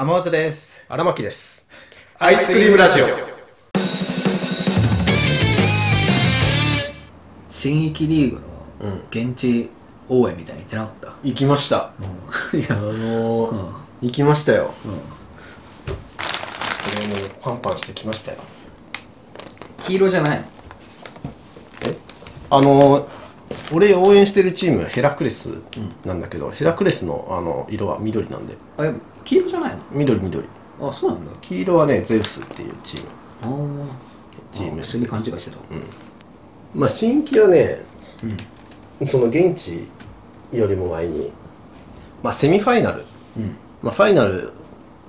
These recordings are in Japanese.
天松です。荒牧です。アイスクリームラジオ。新域リーグのうん現地応援みたいに行ってなかった、行きました。いやあのーうん行きましたよ。うんこれもパンパンしてきましたよ。黄色じゃない？のあのー俺応援してるチームヘラクレスなんだけど、ヘラクレスのあの色は緑なんであれ黄色じゃない緑緑。のあそうなんだ。黄色はねゼウスっていうチーム。あー。チームあ普通に勘違いしてたまあ新規はね、その現地よりも前にまあセミファイナル、うん。まあ、ファイナル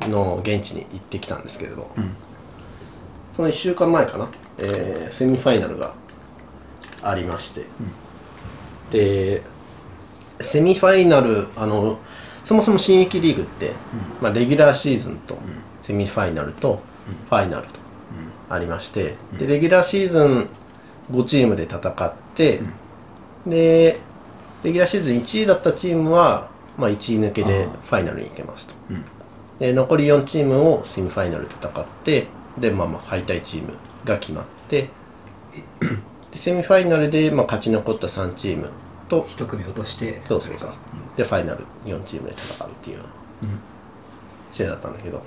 の現地に行ってきたんですけれど、ん。その1週間前かな、えーセミファイナルがありまして、でセミファイナルあのそもそも新域リーグって、まあ、レギュラーシーズンとセミファイナルとファイナルとありまして、でレギュラーシーズン5チームで戦って、でレギュラーシーズン1位だったチームは、まあ、1位抜けでファイナルに行けますと、ん。で残り4チームをセミファイナルで戦ってで、まあ、まあ敗退チームが決まってでセミファイナルで、まあ、勝ち残った3チームと一組落としてそうそうそう。でファイナル4チームで戦うっていう試合だったんだけど、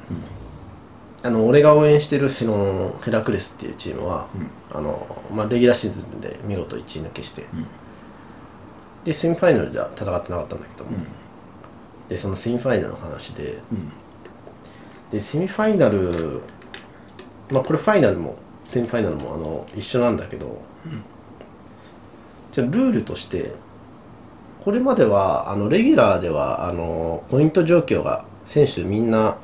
あの俺が応援してるヘのヘラクレスっていうチームは、あのまあ、レギュラーシーズンで見事1位抜けして、でセミファイナルじゃ戦ってなかったんだけども、でそのセミファイナルの話で、でセミファイナルまあこれファイナルもセミファイナルもあの一緒なんだけど、じゃあルールとしてこれまではあのレギュラーではあのポイント状況が選手みんな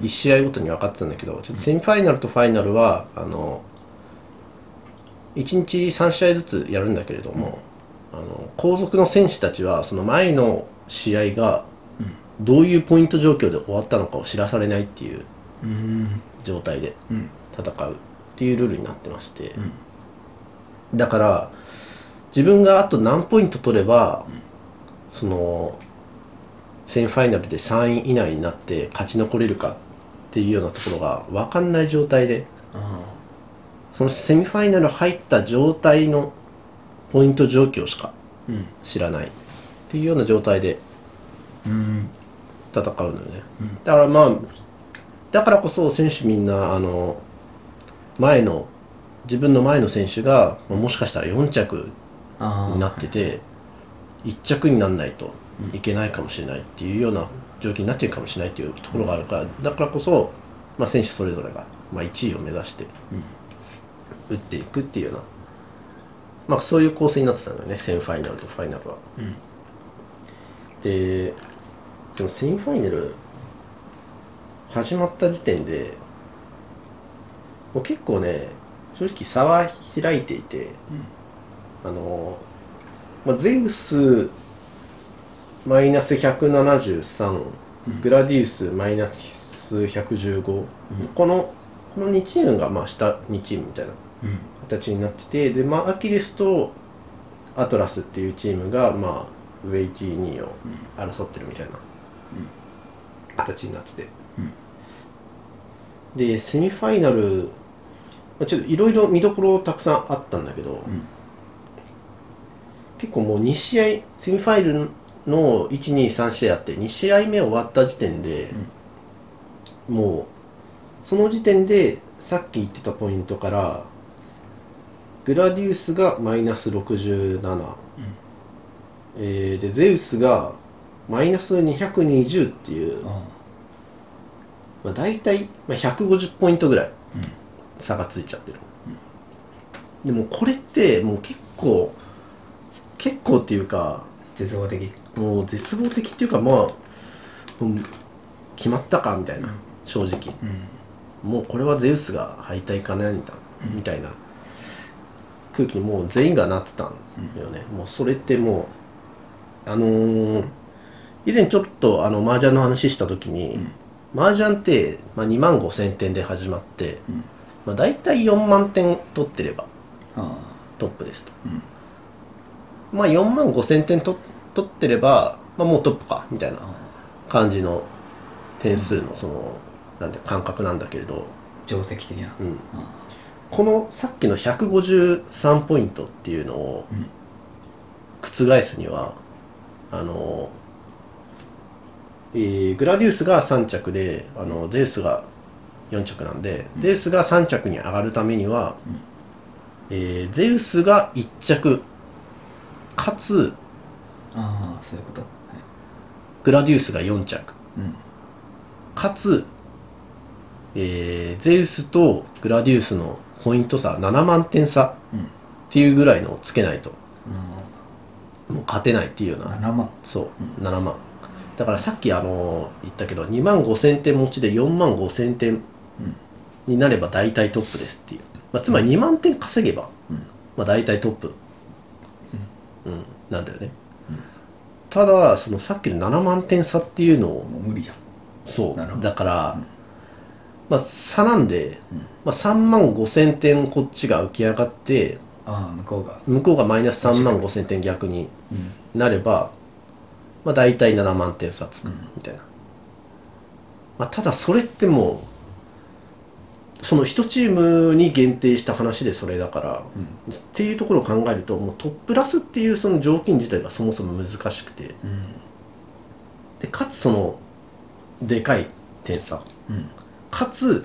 1試合ごとに分かってたんだけど、ちょっとセミファイナルとファイナルはあの1日3試合ずつやるんだけれども、あの後続の選手たちはその前の試合がどういうポイント状況で終わったのかを知らされないっていううん。状態でうん。戦うっていうルールになってまして、だから自分があと何ポイント取れば、そのセミファイナルで3位以内になって勝ち残れるかっていうようなところが分かんない状態であそのセミファイナル入った状態のポイント状況しか知らないっていうような状態でうん。戦うのよね、だからまあだからこそ選手みんなあの前の自分の前の選手がまあもしかしたら4着あになってて1着にならないといけないかもしれないっていうような状況になっているかもしれないっていうところがあるからだからこそ、まあ、選手それぞれが、まあ、1位を目指して打っていくっていうような、まあ、そういう構成になってたんだよね。セミファイナルとファイナルは。でそのセミファイナル始まった時点でもう結構ね正直差は開いていて、あの、まあ、ゼウスマイナス173、グラディウスマイナス115、このこの2チームがまあ下2チームみたいなうん。形になっててで、まあ、アキレスとアトラスっていうチームが、まあ、上1位2位を争ってるみたいな形になってて、でセミファイナルまあちょっといろいろ見どころたくさんあったんだけど、結構もう2試合セミファイナルの123試合あって2試合目終わった時点で、もうその時点でさっき言ってたポイントからグラディウスがマイナス67、えーでゼウスがマイナス220っていう、あまあ、大体、まあ、150ポイントぐらい差がついちゃってる、でもこれってもう結構結構っていうか絶望的。もう絶望的っていうかまあもう決まったかみたいな、正直、もうこれはゼウスが敗退かねみたいな,、みたいな空気にもう全員がなってたんよね、もうそれってもうあのー以前ちょっとあの麻雀の話した時に、麻雀って、まあ、2万5千点で始まって、まあ、大体4万点取ってればあトップですと、まあ4万5千点と取ってれば、まあ、もうトップかみたいな感じの点数のその、なんて感覚なんだけれど、定石的な。うん、あこのさっきの153ポイントっていうのをうん。覆すにはあの、えーグラディウスが3着であのデウスが4着なんで、デウスが3着に上がるためには、えーゼウスが1着かつあーそういうこと。はい。グラディウスが4着。うん。かつ、えーゼウスとグラディウスのポイント差7万点差うん。っていうぐらいのをつけないとうもう勝てないっていうような。7万。そう、7万。だからさっきあの言ったけど2万5千点持ちで4万5千点になれば大体トップですっていう、まあ、つまり2万点稼げば、うん。まあ、大体トップ、うんなんだよね、ただそのさっきの7万点差っていうのを無理じゃんそうだから、まあ差なんで、まあ、3万5千点こっちが浮き上がってああ向こうが。向こうがマイナス3万5千点逆にうん。なれば、まあ、大体7万点差つくみたいな、まあ、ただそれってもうその1チームに限定した話でそれだから、っていうところを考えるともうトップラスっていうその条件自体がそもそも難しくて。うん。でかつそのでかい点差。うん。かつ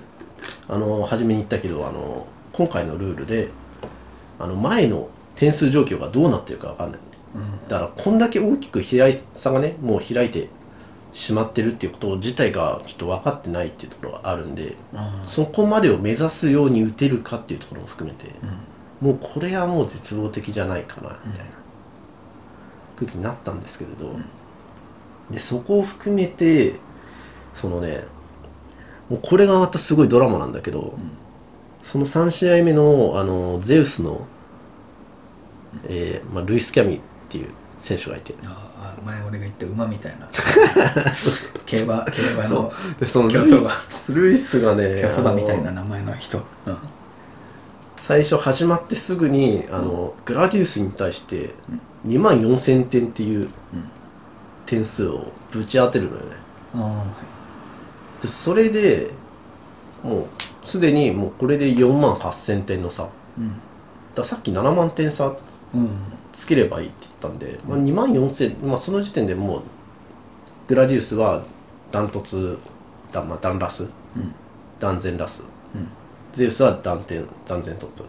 あの初めに言ったけどあの今回のルールであの前の点数状況がどうなってるか分かんない。うん。だからこんだけ大きく開い差がねもう開いてしまってるっていうこと自体がちょっと分かってないっていうところがあるんであそこまでを目指すように打てるかっていうところも含めて、もうこれはもう絶望的じゃないかなみたいな。空気になったんですけれど、でそこを含めてそのねもうこれがまたすごいドラマなんだけど、その3試合目のあのゼウスの、えーまあ、ルイス・キャミっていう選手がいて。ああ前俺が言った馬みたいな。競馬競馬そのう。でそのルイスルイスがね競走馬みたいな名前の人。うん。最初始まってすぐにあの、グラディウスに対して2万4000点っていう点数をぶち当てるのよね。あでそれでもうすでにもうこれで4万8000点の差。うん。らさっき7万点差うんつければいいって言ったんで、まあ、2万4000、まあ、その時点でもうグラディウスはダントツダン,、まあ、ダンラス。うん。断然ラス。うん。ゼウスは断点断然トップ。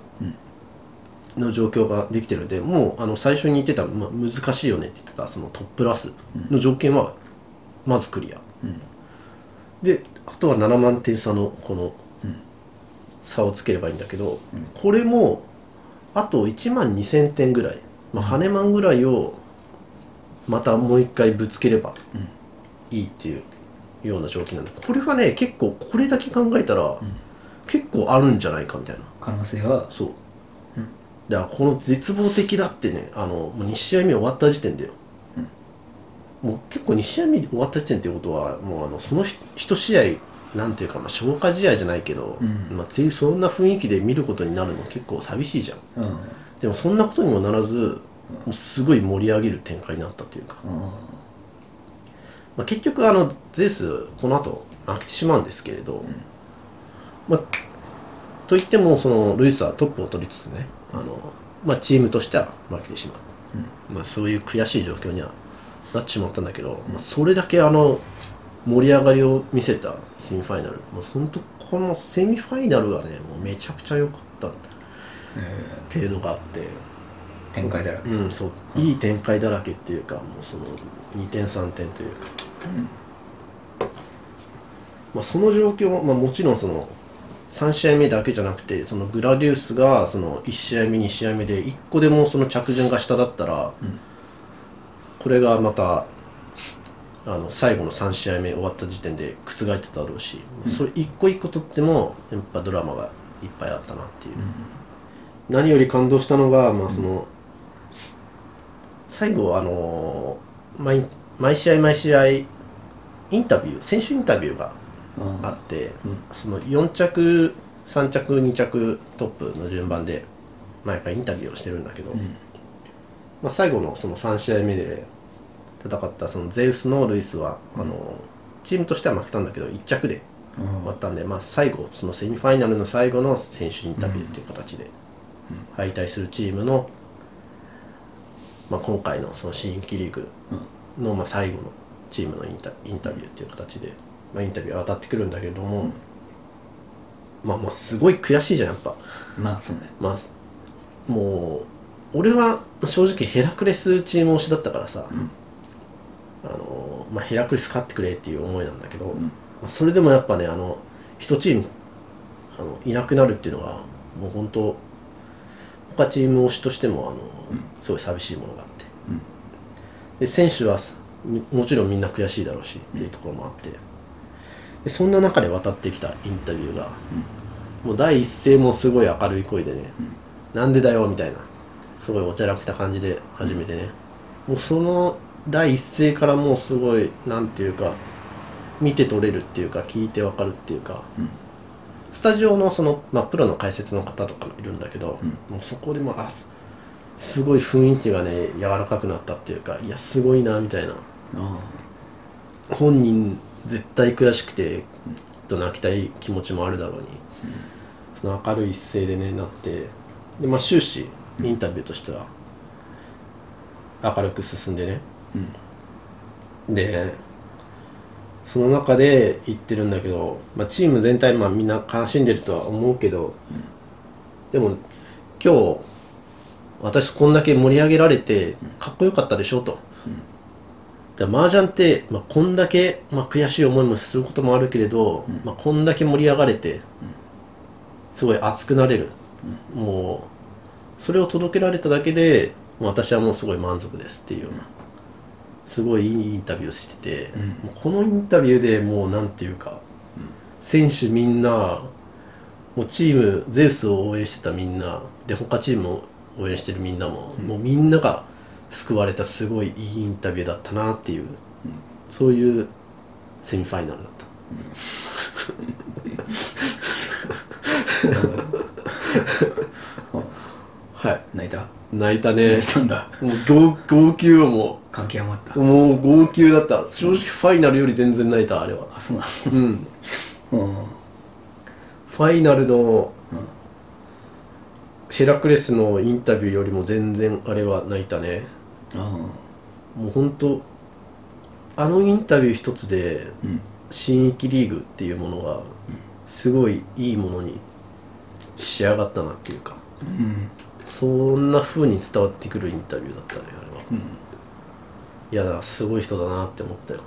の状況ができてるのでもうあの最初に言ってた、まあ、難しいよねって言ってたそのトップラスの条件はまずクリア、うん。であとは7万点差のこのうん。差をつければいいんだけど、これもあと1万2000点ぐらい、まあ、羽マンぐらいをまたもう一回ぶつければいいっていうような条件なんでこれはね結構これだけ考えたら、結構あるんじゃないかみたいな。可能性は？そう、だからこの絶望的だってねあのもう2試合目終わった時点でよ、もう結構2試合目終わった時点っていうことはもうあのその1試合なんていうか、まあ、消化試合じゃないけど、うん。まあ、ついそんな雰囲気で見ることになるの結構寂しいじゃん。うん。でもそんなことにもならずすごい盛り上げる展開になったっていうか、うん。まあ、結局あのゼウスこの後負けてしまうんですけれど、まあ、といってもそのルイスはトップを取りつつねあの、まあ、チームとしては負けてしまう、まあ、そういう悔しい状況にはなってしまったんだけど、まあ、それだけあの盛り上がりを見せたセミファイナル。もう本当このセミファイナルがねもうめちゃくちゃ良かったっていうのがあって。展開だらけ。うん、そう。いい展開だらけっていうかもうその2点3点というか、まあ、その状況も、まあ、もちろんその3試合目だけじゃなくてそのグラディウスがその1試合目2試合目で1個でもその着順が下だったら、これがまたあの最後の3試合目終わった時点で覆ってただろうし、それ一個一個取ってもやっぱドラマがいっぱいあったなっていう。何より感動したのが、まあ、その、最後あの毎毎試合毎試合インタビュー選手インタビューがうんあって、うん。その4着3着2着トップの順番で毎回インタビューをしてるんだけど、まあ、最後のその3試合目で戦ったそのゼウスのルイスは、あのチームとしては負けたんだけど1着でうん。終わったんで、まあ、最後そのセミファイナルの最後の選手インタビューっていう形で敗退するチームの、まあ、今回のその新規リーグのまあ最後のチームのインタインタビューっていう形で、まあ、インタビューが当たってくるんだけれども、まあもうすごい悔しいじゃんやっぱ。まあそうね。まあもう俺は正直ヘラクレスチーム推しだったからさ、あのまあ、ヘラクレス勝ってくれっていう思いなんだけど、まあ、それでもやっぱねあの一チームあのいなくなるっていうのはもう本当他チーム推しとしてもあの、すごい寂しいものがあって、で選手はみもちろんみんな悔しいだろうしっていうところもあって。でそんな中で渡ってきたインタビューが、もう第一声もすごい明るい声でね、なんでだよみたいなすごいおちゃらけた感じで始めてね、もうその第一声からもうすごいなんていうか見て取れるっていうか聞いてわかるっていうか、スタジオのその、まあ、プロの解説の方とかもいるんだけど、もうそこでもあすすごい雰囲気がね柔らかくなったっていうかいやすごいなみたいな。あ本人絶対悔しくてきっと泣きたい気持ちもあるだろうに、その明るい姿勢でねなって。で、まあ、終始インタビューとしては明るく進んでね、でその中で言ってるんだけど、まあ、チーム全体、まあ、みんな悲しんでるとは思うけど、でも今日私こんだけ盛り上げられてかっこよかったでしょと。だから麻雀って、まあ、こんだけ、まあ、悔しい思いもすることもあるけれど、まあ、こんだけ盛り上がれて、すごい熱くなれる、もうそれを届けられただけで私はもうすごい満足ですっていうような。すごいいいインタビューをしてて、もうこのインタビューでもうなんていうか、選手みんなもうチームゼウスを応援してたみんなで他チームを応援してるみんなも、もうみんなが救われたすごいいいインタビューだったなっていう、そういうセミファイナルだった。はい。泣いた？泣いたね。泣いたんだ。もう号号泣はも感極まった。うもう号泣だった。正直ファイナルより全然泣いたあれは。あそうなうんの？うん。ファイナルのヘラクレスのインタビューよりも全然あれは泣いたね。あもう本当あのインタビュー一つでうん。新域リーグっていうものがすごいいいものに仕上がったなっていうか。うんそんな風に伝わってくるインタビューだったねあれは、うん。いやだすごい人だなって思ったよ。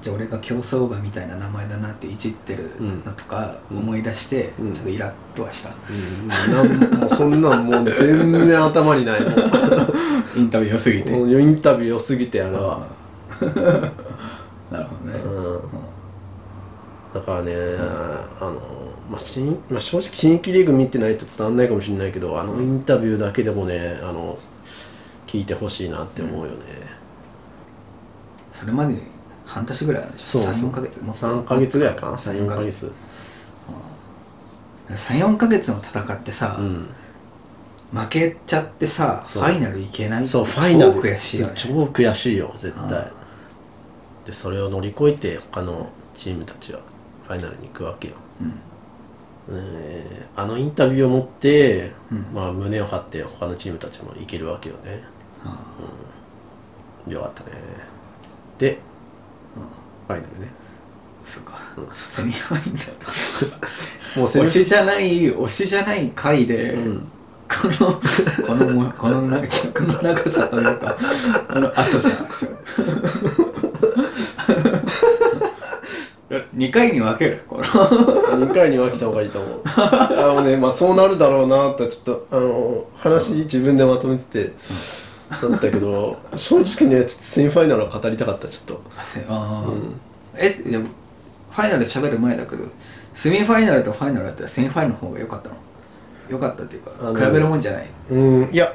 じゃあ俺が競走馬みたいな名前だなっていじってるのとか思い出して、うん。ちょっとイラッとはした、うん。なんもうそんなんもう全然頭にないも インタビュー良すぎて。うもうインタビュー良すぎてあれは。なるほどね、うんだからね、あの、まあ新まあ、正直新規リーグ見てないと伝わんないかもしれないけどあのインタビューだけでもねあの聞いてほしいなって思うよね、それまで半年ぐらいでしょ？そうそう。34ヶ月？もっと。3ヶ月ぐらいかな。34 34ヶ月。ヶ月34ヶ月の戦ってさ、うん。負けちゃってさファイナルいけないそうファイナル。超悔しいよね。超悔しいよ絶対。あでそれを乗り越えて他のチームたちは。ファイナルに行くわけよ、えーあのインタビューを持って、うん。まあ、胸を張って他のチームたちもいけるわけよね。あよかったね。で、ファイナルね。そうか、セミファイナル。もう推しじゃない推しじゃない回で、うん。このこのもこの長尺の長さというかこの厚さ2回に分ける。この。2回に分けた方がいいと思う。あのねまあそうなるだろうなとちょっとあの話自分でまとめててだったけど正直ねちょっとセミファイナルは語りたかったちょっと。あーえいやファイナル喋る前だけどセミファイナルとファイナルだったらセミファイナルの方が良かったの？良かったっていうか比べるもんじゃない？うんいや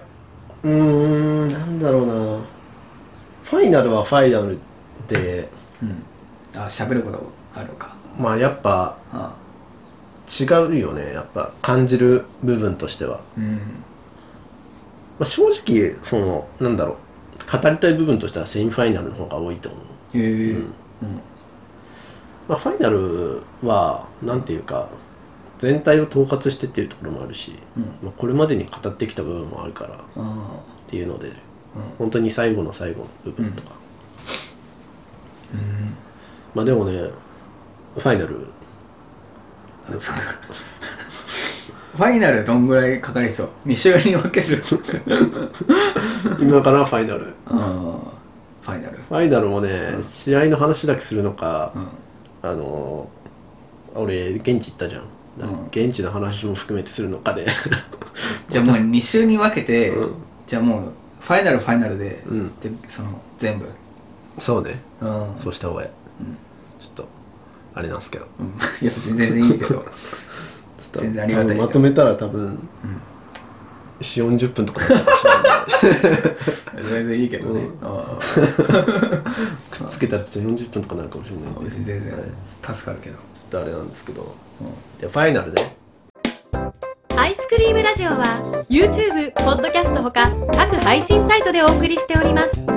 うーんなんだろうな。ファイナルはファイナルでうん。あ喋ることあるか。まあやっぱあ違うよね。やっぱ感じる部分としては、うん。まあ、正直そのなんだろう。語りたい部分としてはセミファイナルの方が多いと思う。へえ。うん。まあ、ファイナルはなんていうか全体を統括してっていうところもあるし、うん。まあ、これまでに語ってきた部分もあるからっあ。ていうので、本当に最後の最後の部分とか、あうん。まあでもねファイナル？ファイナルどんぐらいかかりそう？2週に分ける。今からファイナル。ファイナル。ファイナルもね、試合の話だけするのか、うん。あの俺現地行ったじゃん、うん。現地の話も含めてするのかで。じゃあもう2週に分けて、うん。じゃあもうファイナルファイナルで,、うん。でその全部。そうね。うん。そうした方がいい、うん。ちょっとあれなんですけど。うん。いや全然いいけど。ちょっと。全然ありがたいまとめたら多分、4 40分とか。になるかもしれない全然いいけどね、うん。ああ。くっつけたらちょっと40分とかになるかもしれないんで。全然。はい。助かるけど、ちょっとあれなんですけど。うん。でファイナルねアイスクリームラジオは YouTube、ポッドキャストほか各配信サイトでお送りしております